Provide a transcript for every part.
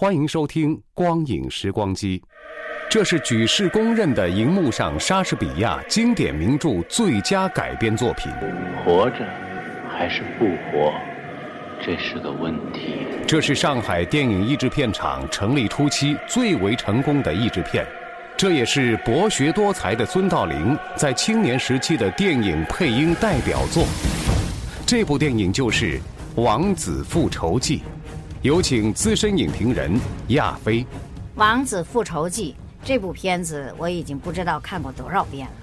欢迎收听《光影时光机》，这是举世公认的荧幕上莎士比亚经典名著最佳改编作品。活着还是不活，这是个问题。这是上海电影译制片厂成立初期最为成功的译制片，这也是博学多才的孙道临在青年时期的电影配音代表作。这部电影就是《王子复仇记》。有请资深影评人亚飞。《王子复仇记》这部片子我已经不知道看过多少遍了。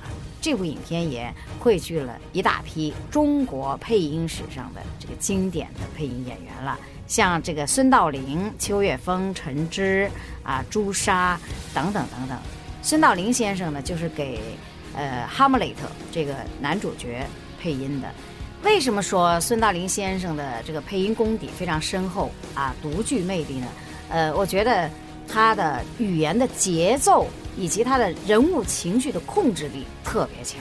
这部影片也汇聚了一大批中国配音史上的这个经典的配音演员了，像这个孙道临、邱岳峰、陈芝啊、朱砂等等等等。孙道临先生呢，就是给呃《哈姆雷特》这个男主角配音的。为什么说孙道临先生的这个配音功底非常深厚啊，独具魅力呢？呃，我觉得他的语言的节奏以及他的人物情绪的控制力特别强。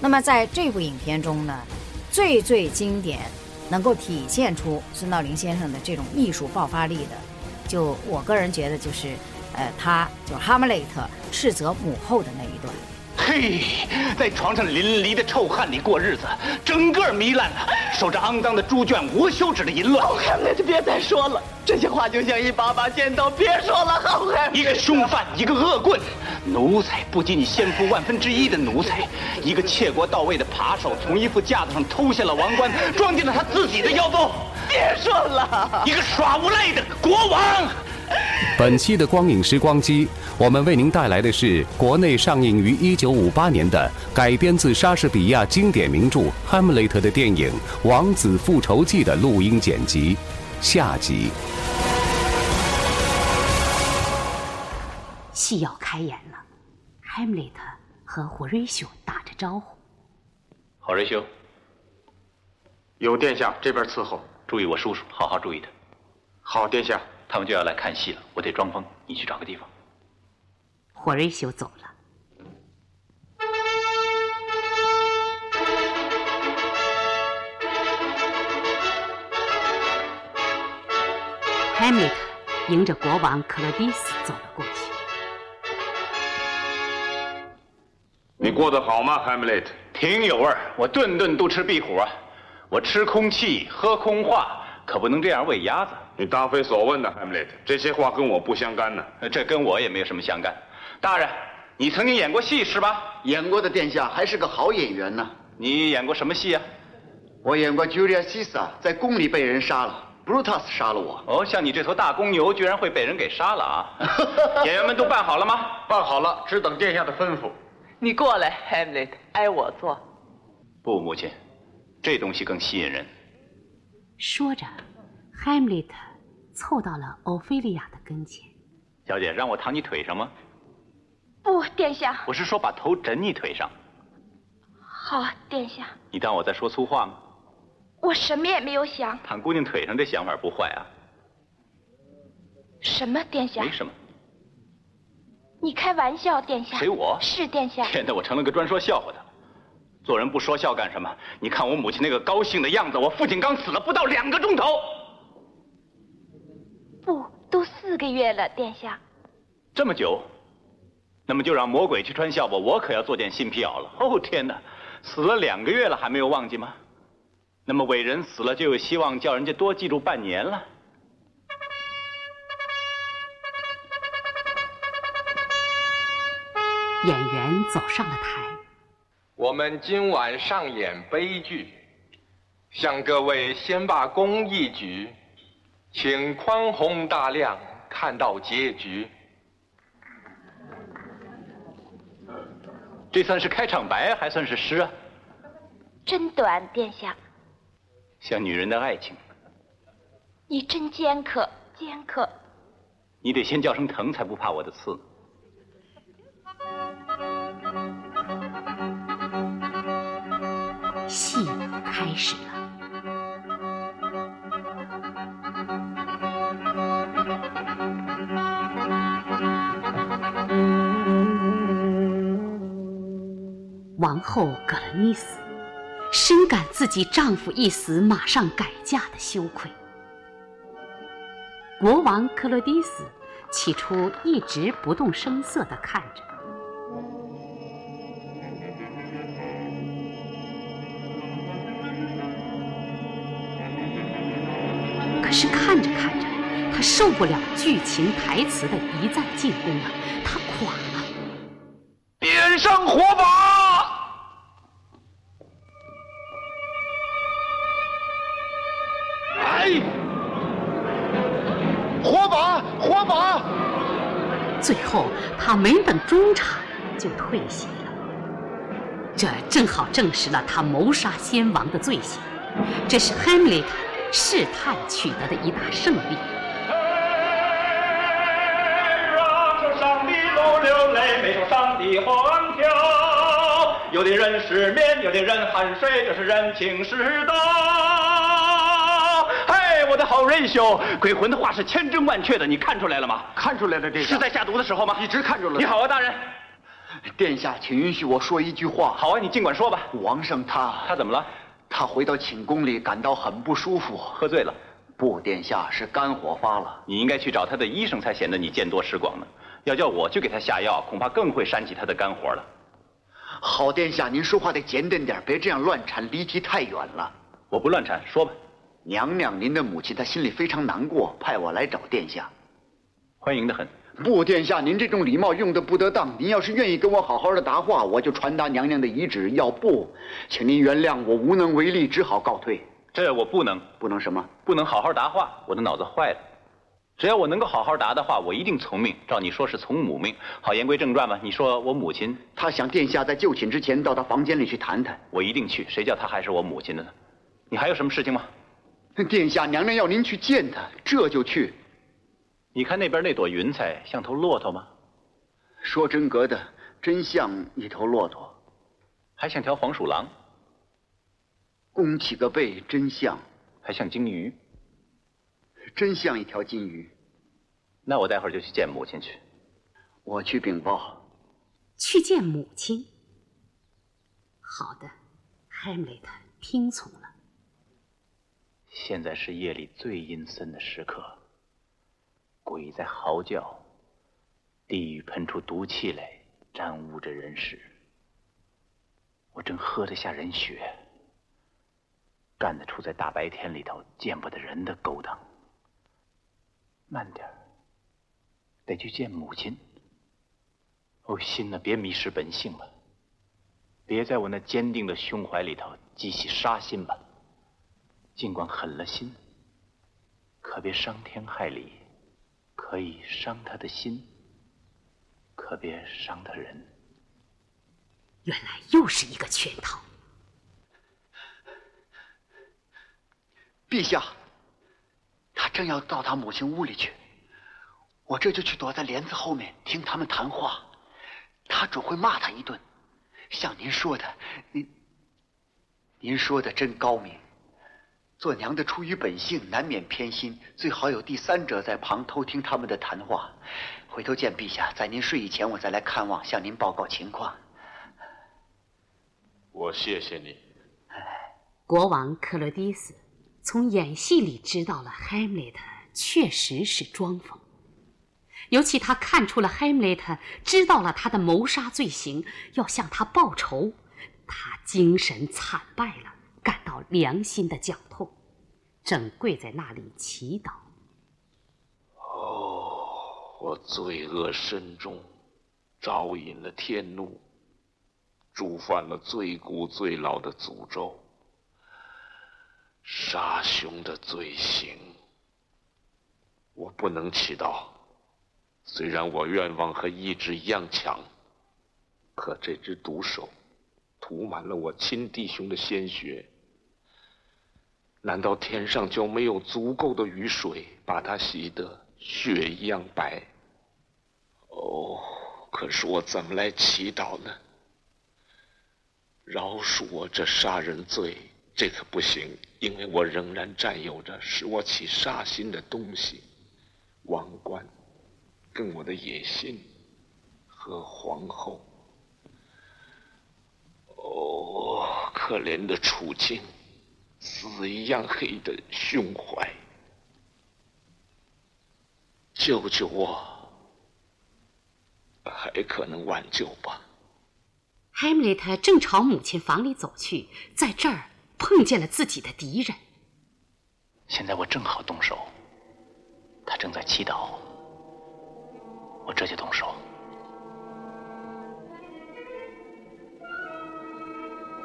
那么在这部影片中呢，最最经典，能够体现出孙道临先生的这种艺术爆发力的，就我个人觉得就是，呃，他就哈姆雷特斥责母后的那一段。嘿，在床上淋漓的臭汗里过日子，整个糜烂了。守着肮脏的猪圈，无休止的淫乱。好汉，那就别再说了，这些话就像一把把尖刀，别说了，好汉。一个凶犯，一个恶棍，奴才不及你先夫万分之一的奴才，一个窃国到位的扒手，从一副架子上偷下了王冠，装进了他自己的腰包。别说了，一个耍无赖的国王。本期的光影时光机，我们为您带来的是国内上映于1958年的改编自莎士比亚经典名著《哈姆雷特》的电影《王子复仇记》的录音剪辑，下集。戏要开演了，哈姆雷特和霍瑞修打着招呼。霍瑞修，有殿下这边伺候，注意我叔叔，好好注意他。好，殿下。他们就要来看戏了，我得装疯，你去找个地方。霍瑞修走了。哈姆雷特迎着国王克洛迪斯走了过去。你过得好吗，哈姆雷特？挺有味儿，我顿顿都吃壁虎啊！我吃空气，喝空话，可不能这样喂鸭子。你答非所问的，哈姆雷特，这些话跟我不相干呢。这跟我也没有什么相干。大人，你曾经演过戏是吧？演过的殿下还是个好演员呢。你演过什么戏啊？我演过 Julius Caesar，在宫里被人杀了，Brutus 杀了我。哦，像你这头大公牛，居然会被人给杀了啊！演员们都办好了吗？办好了，只等殿下的吩咐。你过来，Hamlet，挨我坐。不，母亲，这东西更吸引人。说着。哈姆雷特凑到了欧菲利亚的跟前。小姐，让我躺你腿上吗？不，殿下。我是说把头枕你腿上。好，殿下。你当我在说粗话吗？我什么也没有想。躺姑娘腿上这想法不坏啊。什么，殿下？没什么。你开玩笑，殿下。谁我？是殿下。天哪，我成了个专说笑话的。做人不说笑干什么？你看我母亲那个高兴的样子，我父亲刚死了不到两个钟头。不，都四个月了，殿下。这么久，那么就让魔鬼去穿校吧，我可要做件新皮袄了。哦天哪，死了两个月了还没有忘记吗？那么伟人死了就有希望叫人家多记住半年了。演员走上了台。我们今晚上演悲剧，向各位先罢工一局，请宽宏大量看到结局。这算是开场白，还算是诗啊？真短，殿下。像女人的爱情。你真尖刻，尖刻。你得先叫声疼，才不怕我的刺。戏开始了。后葛勒尼斯深感自己丈夫一死马上改嫁的羞愧。国王克洛迪斯起初一直不动声色地看着，可是看着看着，他受不了剧情台词的一再进攻啊，他垮了。点上火把！他没等中场就退席了。这正好证实了他谋杀先王的罪行。这是 Hamlet 试探取得的一大胜利。有的人失眠，有的人酣睡，这是人情世道。我的好仁兄，鬼魂的话是千真万确的，你看出来了吗？看出来了，殿下是在下毒的时候吗？一直看出来了。你好啊，大人。殿下，请允许我说一句话。好啊，你尽管说吧。王上他他怎么了？他回到寝宫里感到很不舒服，喝醉了。不，殿下是肝火发了。你应该去找他的医生，才显得你见多识广呢。要叫我去给他下药，恐怕更会煽起他的肝火了。好，殿下，您说话得简单点，别这样乱缠，离题太远了。我不乱缠，说吧。娘娘，您的母亲她心里非常难过，派我来找殿下。欢迎的很。不，殿下，您这种礼貌用的不得当。您要是愿意跟我好好的答话，我就传达娘娘的遗旨；要不，请您原谅我无能为力，只好告退。这我不能，不能什么？不能好好答话。我的脑子坏了。只要我能够好好答的话，我一定从命。照你说是从母命。好，言归正传吧。你说我母亲，她想殿下在就寝之前到她房间里去谈谈。我一定去。谁叫她还是我母亲的呢？你还有什么事情吗？殿下，娘娘要您去见她，这就去。你看那边那朵云彩像头骆驼吗？说真格的，真像一头骆驼，还像条黄鼠狼。弓起个背，真像，还像鲸鱼，真像一条金鱼。那我待会儿就去见母亲去。我去禀报。去见母亲。好的，Hamlet 听从了。现在是夜里最阴森的时刻，鬼在嚎叫，地狱喷出毒气来，沾污着人世。我正喝得下人血，干得出在大白天里头见不得人的勾当。慢点得去见母亲。哦，心呐，别迷失本性了，别在我那坚定的胸怀里头激起杀心吧。尽管狠了心，可别伤天害理，可以伤他的心，可别伤他人。原来又是一个圈套。陛下，他正要到他母亲屋里去，我这就去躲在帘子后面听他们谈话，他准会骂他一顿。像您说的，您您说的真高明。做娘的出于本性，难免偏心，最好有第三者在旁偷听他们的谈话。回头见陛下，在您睡以前，我再来看望，向您报告情况。我谢谢你。国王克洛迪斯从演戏里知道了 Hamlet 确实是装疯，尤其他看出了 Hamlet 知道了他的谋杀罪行，要向他报仇，他精神惨败了。感到良心的绞痛，正跪在那里祈祷。哦，我罪恶深重，招引了天怒，触犯了最古最老的诅咒，杀兄的罪行。我不能祈祷，虽然我愿望和意志一样强，可这只毒手涂满了我亲弟兄的鲜血。难道天上就没有足够的雨水把它洗得血一样白？哦，可是我怎么来祈祷呢？饶恕我这杀人罪，这可不行，因为我仍然占有着使我起杀心的东西——王冠，跟我的野心和皇后。哦，可怜的处境！死一样黑的胸怀，救救我！还可能挽救吧。海姆雷特正朝母亲房里走去，在这儿碰见了自己的敌人。现在我正好动手，他正在祈祷，我这就动手。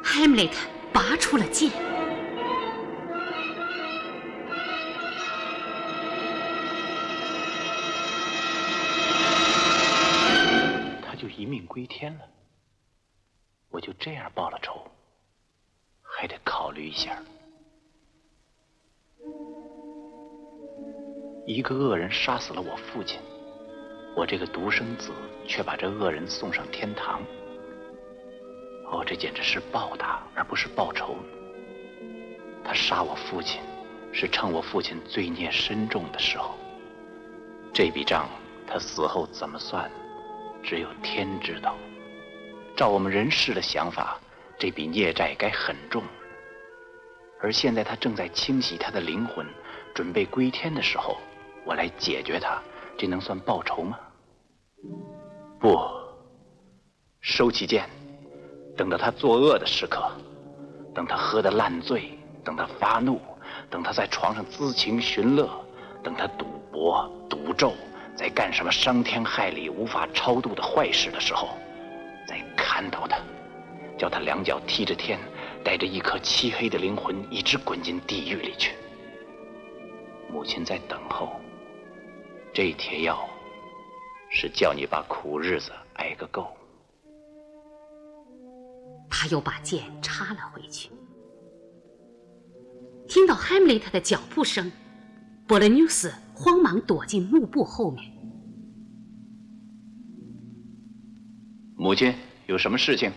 海姆雷特拔出了剑。一命归天了，我就这样报了仇，还得考虑一下。一个恶人杀死了我父亲，我这个独生子却把这恶人送上天堂。哦，这简直是报答而不是报仇。他杀我父亲，是趁我父亲罪孽深重的时候。这笔账他死后怎么算？只有天知道。照我们人世的想法，这笔孽债该很重。而现在他正在清洗他的灵魂，准备归天的时候，我来解决他，这能算报仇吗？不，收起剑，等到他作恶的时刻，等他喝得烂醉，等他发怒，等他在床上恣情寻乐，等他赌博赌咒。在干什么伤天害理、无法超度的坏事的时候，再看到他，叫他两脚踢着天，带着一颗漆黑的灵魂，一直滚进地狱里去。母亲在等候，这贴药是叫你把苦日子挨个够。他又把剑插了回去。听到海姆雷特的脚步声，波勒纽斯。慌忙躲进幕布后面。母亲，有什么事情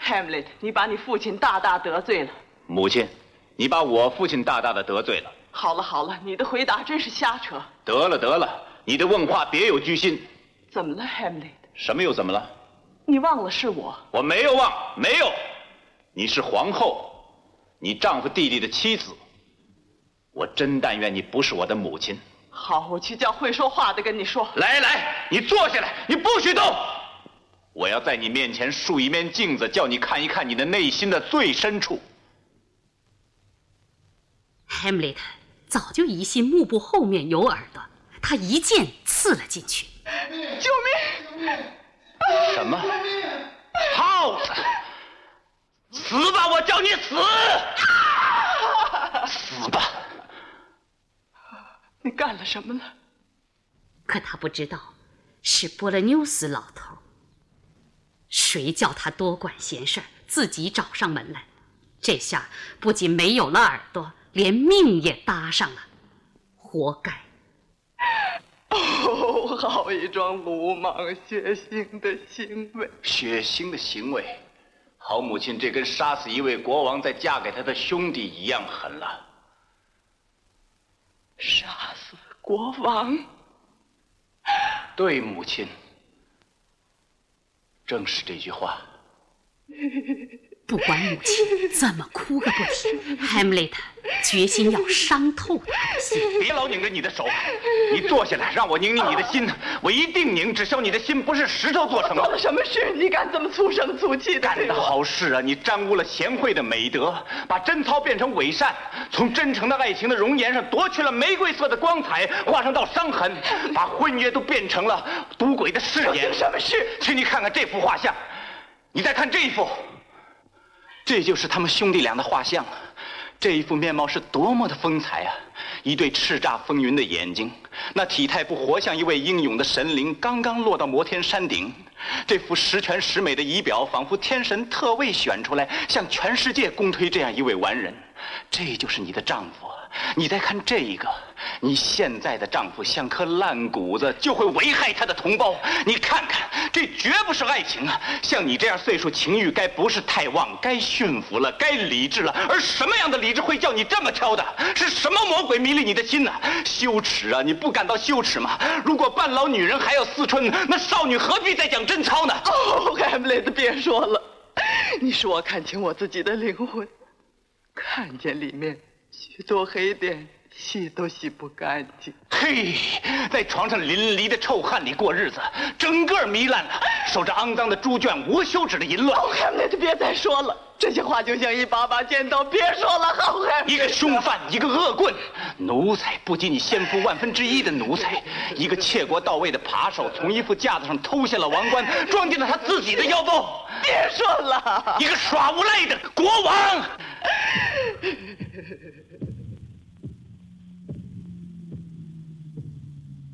？Hamlet，你把你父亲大大得罪了。母亲，你把我父亲大大的得罪了。好了好了，你的回答真是瞎扯。得了得了，你的问话别有居心。怎么了，Hamlet？什么又怎么了？你忘了是我？我没有忘，没有。你是皇后，你丈夫弟弟的妻子。我真但愿你不是我的母亲。好，我去叫会说话的跟你说。来来，你坐下来，你不许动。我要在你面前竖一面镜子，叫你看一看你的内心的最深处。Hamlet 早就疑心幕布后面有耳朵，他一剑刺了进去。救命！什么？耗子！死吧！我叫你死！死吧！你干了什么了？可他不知道，是波勒纽斯老头。谁叫他多管闲事，自己找上门来？这下不仅没有了耳朵，连命也搭上了，活该！哦，好一桩鲁莽血腥的行为！血腥的行为，好母亲，这跟杀死一位国王再嫁给他的兄弟一样狠了。杀死国王？对，母亲，正是这句话。不管母亲 怎么哭个不停，海姆雷特决心要伤透他的心。别老拧着你的手，你坐下来，让我拧拧你的心，我一定拧。只消你的心不是石头做成的。做了什么事？你敢这么粗声粗气的？干的好事啊！你沾污了贤惠的美德，把贞操变成伪善，从真诚的爱情的容颜上夺去了玫瑰色的光彩，画上道伤痕，把婚约都变成了赌鬼的誓言。什么事？请你看看这幅画像，你再看这一幅。这就是他们兄弟俩的画像，这一副面貌是多么的风采啊！一对叱咤风云的眼睛，那体态不活像一位英勇的神灵刚刚落到摩天山顶。这副十全十美的仪表，仿佛天神特为选出来，向全世界公推这样一位完人。这就是你的丈夫。你再看这一个，你现在的丈夫像颗烂谷子，就会危害他的同胞。你看看，这绝不是爱情啊！像你这样岁数，情欲该不是太旺，该驯服了，该理智了。而什么样的理智会叫你这么挑的？是什么魔鬼迷了你的心呢？羞耻啊！你不感到羞耻吗？如果半老女人还要思春，那少女何必再讲贞操呢？哦，海姆雷特，别说了。你使我看清我自己的灵魂，看见里面。许多黑点，洗都洗不干净。嘿，在床上淋漓的臭汗里过日子，整个糜烂了。守着肮脏的猪圈，无休止的淫乱。好汉，们就别再说了。这些话就像一把把尖刀，别说了。好汉，一个凶犯，一个恶棍，奴才不及你先夫万分之一的奴才，一个窃国到位的扒手，从一副架子上偷下了王冠，装进了他自己的腰包。别说了，一个耍无赖的国王。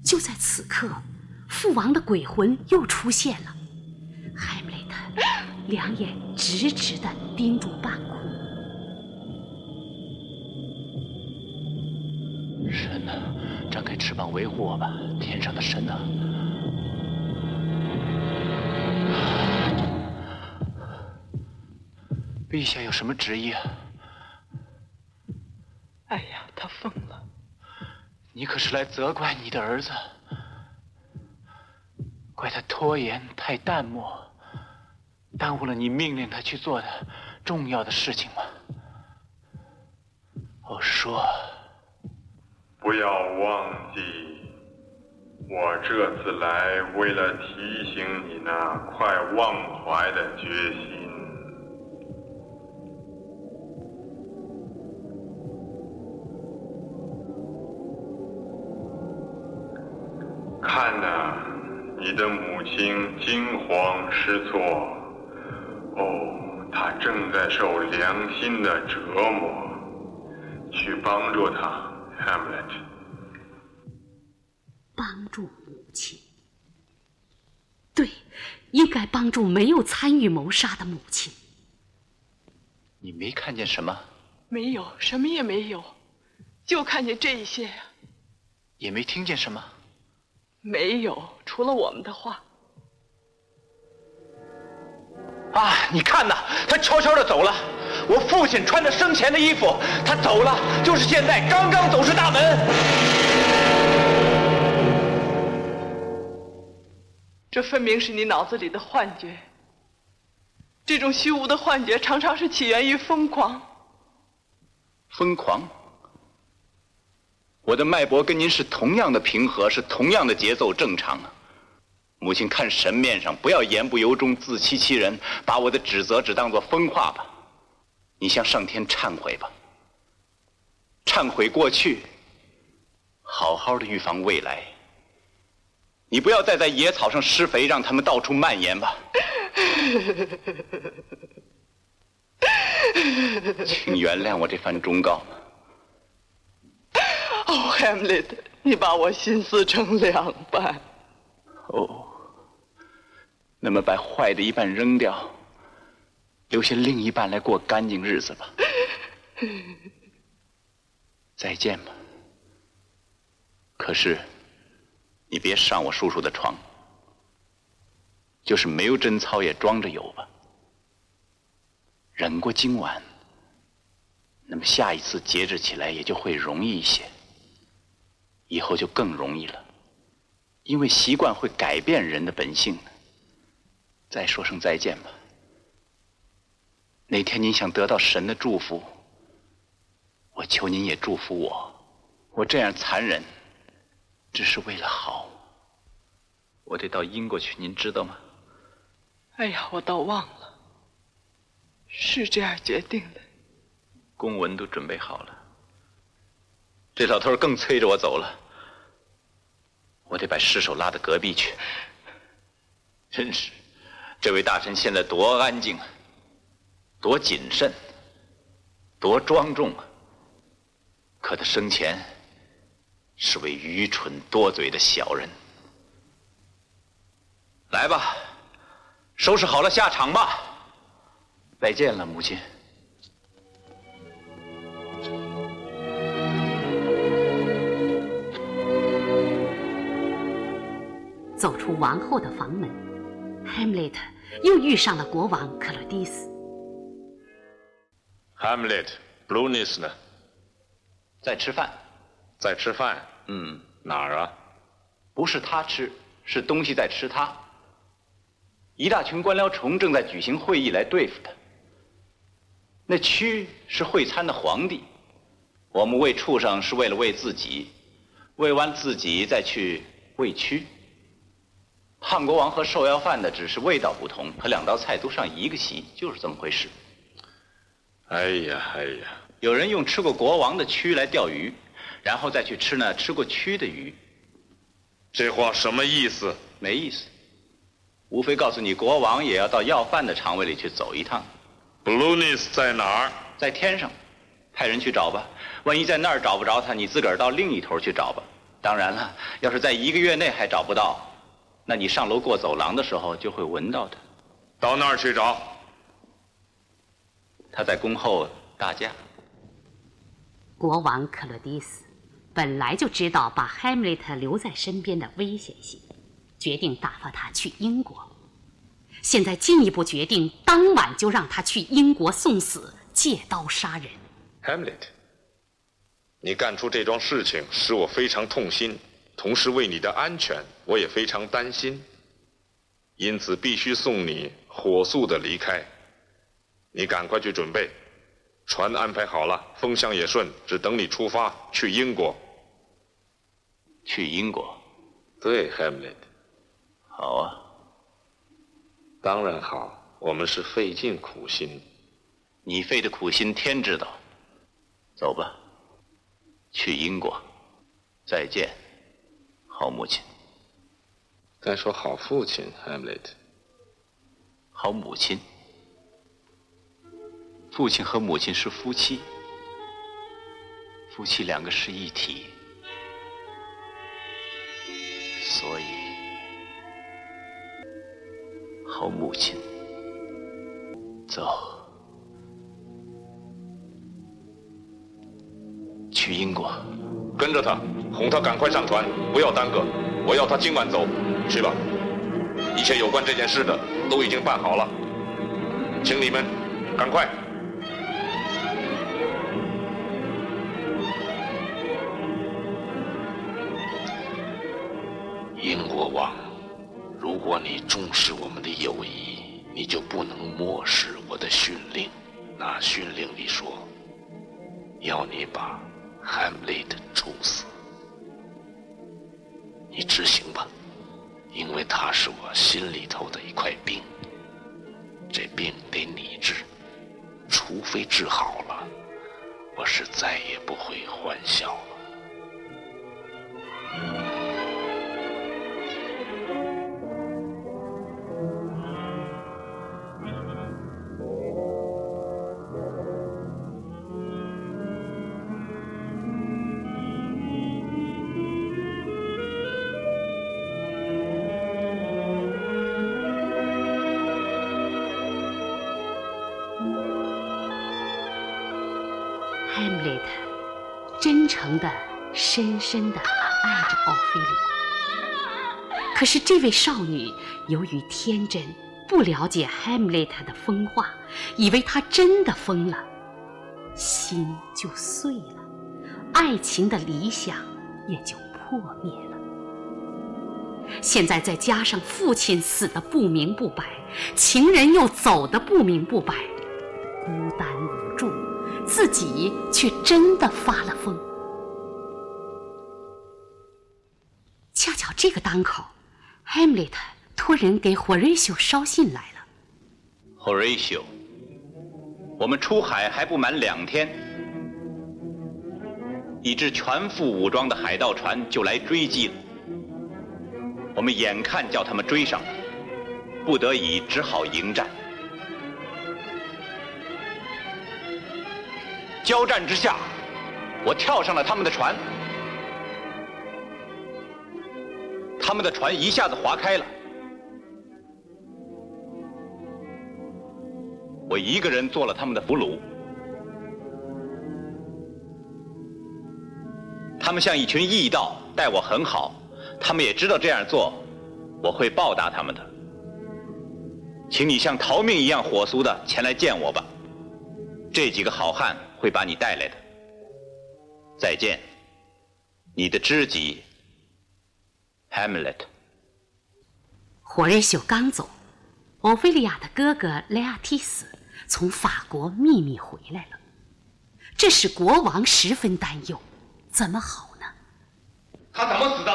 就在此刻，父王的鬼魂又出现了。海姆雷特 两眼直直的盯住半空。神啊，张开翅膀维护我吧，天上的神啊！陛下有什么旨意啊？哎呀，他疯了！你可是来责怪你的儿子，怪他拖延太淡漠，耽误了你命令他去做的重要的事情吗？我说，不要忘记，我这次来为了提醒你那快忘怀的决心。的母亲惊慌失措，哦，他正在受良心的折磨。去帮助他，Hamlet。帮助母亲，对，应该帮助没有参与谋杀的母亲。你没看见什么？没有，什么也没有，就看见这一些呀。也没听见什么。没有，除了我们的话。啊，你看呐，他悄悄的走了。我父亲穿着生前的衣服，他走了，就是现在，刚刚走出大门。这分明是你脑子里的幻觉。这种虚无的幻觉，常常是起源于疯狂。疯狂。我的脉搏跟您是同样的平和，是同样的节奏正常啊。母亲看神面上，不要言不由衷、自欺欺人，把我的指责只当作疯话吧。你向上天忏悔吧，忏悔过去，好好的预防未来。你不要再在野草上施肥，让它们到处蔓延吧。请原谅我这番忠告。哦，Hamlet，你把我心撕成两半。哦，那么把坏的一半扔掉，留下另一半来过干净日子吧。再见吧。可是，你别上我叔叔的床，就是没有贞操也装着有吧。忍过今晚，那么下一次节制起来也就会容易一些。以后就更容易了，因为习惯会改变人的本性。再说声再见吧。哪天您想得到神的祝福，我求您也祝福我。我这样残忍，只是为了好。我得到英国去，您知道吗？哎呀，我倒忘了，是这样决定的。公文都准备好了，这老头更催着我走了。我得把尸首拉到隔壁去。真是，这位大臣现在多安静啊，多谨慎，多庄重啊！可他生前是位愚蠢多嘴的小人。来吧，收拾好了下场吧。再见了，母亲。走出王后的房门，Hamlet 又遇上了国王克洛迪斯。Hamlet，Blueness 呢？在吃饭。在吃饭？嗯。哪儿啊？不是他吃，是东西在吃他。一大群官僚虫正在举行会议来对付他。那蛆是会餐的皇帝，我们喂畜生是为了喂自己，喂完自己再去喂蛆。汉国王和受要饭的只是味道不同，可两道菜都上一个席，就是这么回事。哎呀哎呀！有人用吃过国王的蛆来钓鱼，然后再去吃那吃过蛆的鱼。这话什么意思？没意思，无非告诉你，国王也要到要饭的肠胃里去走一趟。Blueness 在哪儿？在天上，派人去找吧。万一在那儿找不着他，你自个儿到另一头去找吧。当然了，要是在一个月内还找不到。那你上楼过走廊的时候就会闻到它。到那儿去找。他在宫后大驾。国王克洛迪斯本来就知道把 Hamlet 留在身边的危险性，决定打发他去英国。现在进一步决定，当晚就让他去英国送死，借刀杀人。Hamlet，你干出这桩事情使我非常痛心。同时，为你的安全，我也非常担心，因此必须送你火速的离开。你赶快去准备，船安排好了，风向也顺，只等你出发去英国。去英国？对，Hamlet。好啊，当然好。我们是费尽苦心，你费的苦心天知道。走吧，去英国，再见。好母亲，再说好父亲，Hamlet。好母亲，父亲和母亲是夫妻，夫妻两个是一体，所以好母亲，走，去英国。跟着他，哄他赶快上船，不要耽搁。我要他今晚走，去吧。一切有关这件事的都已经办好了，请你们赶快。英国王，如果你重视我们的友谊，你就不能漠视我的训令。那训令里说，要你把。Hamlet 处死，你执行吧，因为他是我心里头的一块病。这病得你治，除非治好了，我是再也不会欢笑了。深深的爱着奥菲利亚，可是这位少女由于天真，不了解 Hamlet 的疯话，以为他真的疯了，心就碎了，爱情的理想也就破灭了。现在再加上父亲死的不明不白，情人又走的不明不白，孤单无助，自己却真的发了疯。这个当口，Hamlet 托人给 Horatio 捎信来了。Horatio，我们出海还不满两天，一支全副武装的海盗船就来追击了。我们眼看叫他们追上了，不得已只好迎战。交战之下，我跳上了他们的船，他们的船一下子划开了，我一个人做了他们的俘虏。他们像一群异道，待我很好。他们也知道这样做，我会报答他们的。请你像逃命一样火速的前来见我吧。这几个好汉会把你带来的。再见，你的知己，Hamlet。火烈秀刚走，欧菲利亚的哥哥雷阿提斯从法国秘密回来了，这使国王十分担忧，怎么好呢？他怎么死的？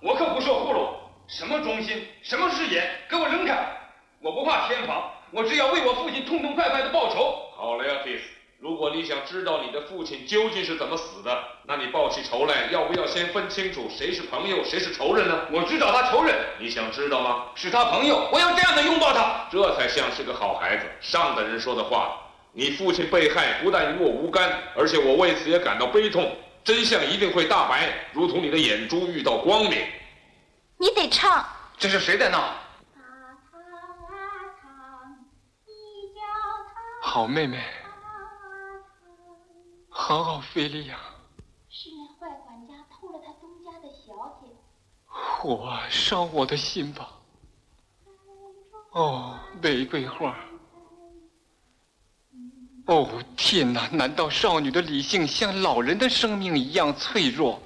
我可不说葫芦，什么忠心，什么誓言，给我扔开！我不怕天罚，我只要为我父亲痛痛快快的报仇。好了呀，蒂斯，如果你想知道你的父亲究竟是怎么死的，那你报起仇来，要不要先分清楚谁是朋友，谁是仇人呢？我知道他仇人，你想知道吗？是他朋友，我要这样的拥抱他，这才像是个好孩子。上等人说的话，你父亲被害，不但与我无干，而且我为此也感到悲痛。真相一定会大白，如同你的眼珠遇到光明。你得唱。这是谁在闹？好妹妹，好好菲利亚。是那坏管家偷了他东家的小姐。火烧我的心吧。哦，玫瑰花。哦天哪！难道少女的理性像老人的生命一样脆弱？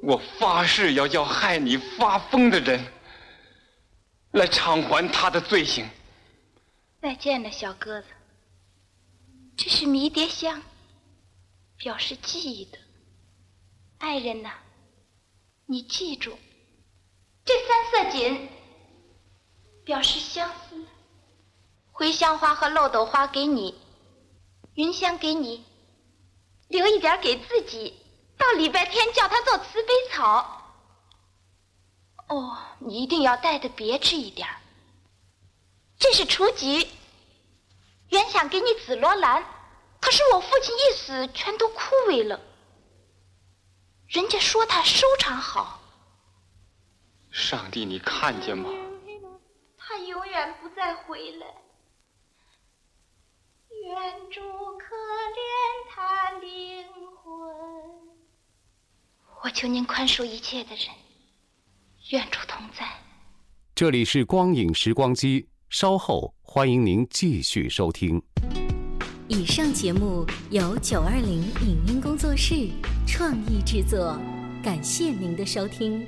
我发誓要叫害你发疯的人来偿还他的罪行。再见了，小鸽子。这是迷迭香，表示记忆的。爱人呐，你记住，这三色堇表示相思。茴香花和漏斗花给你，云香给你，留一点给自己。到礼拜天叫他做慈悲草。哦，你一定要带的别致一点。这是雏菊，原想给你紫罗兰，可是我父亲一死，全都枯萎了。人家说他收藏好。上帝，你看见吗？他永远不再回来。愿主可怜他灵魂。我求您宽恕一切的人，愿主同在。这里是光影时光机，稍后欢迎您继续收听。以上节目由九二零影音工作室创意制作，感谢您的收听。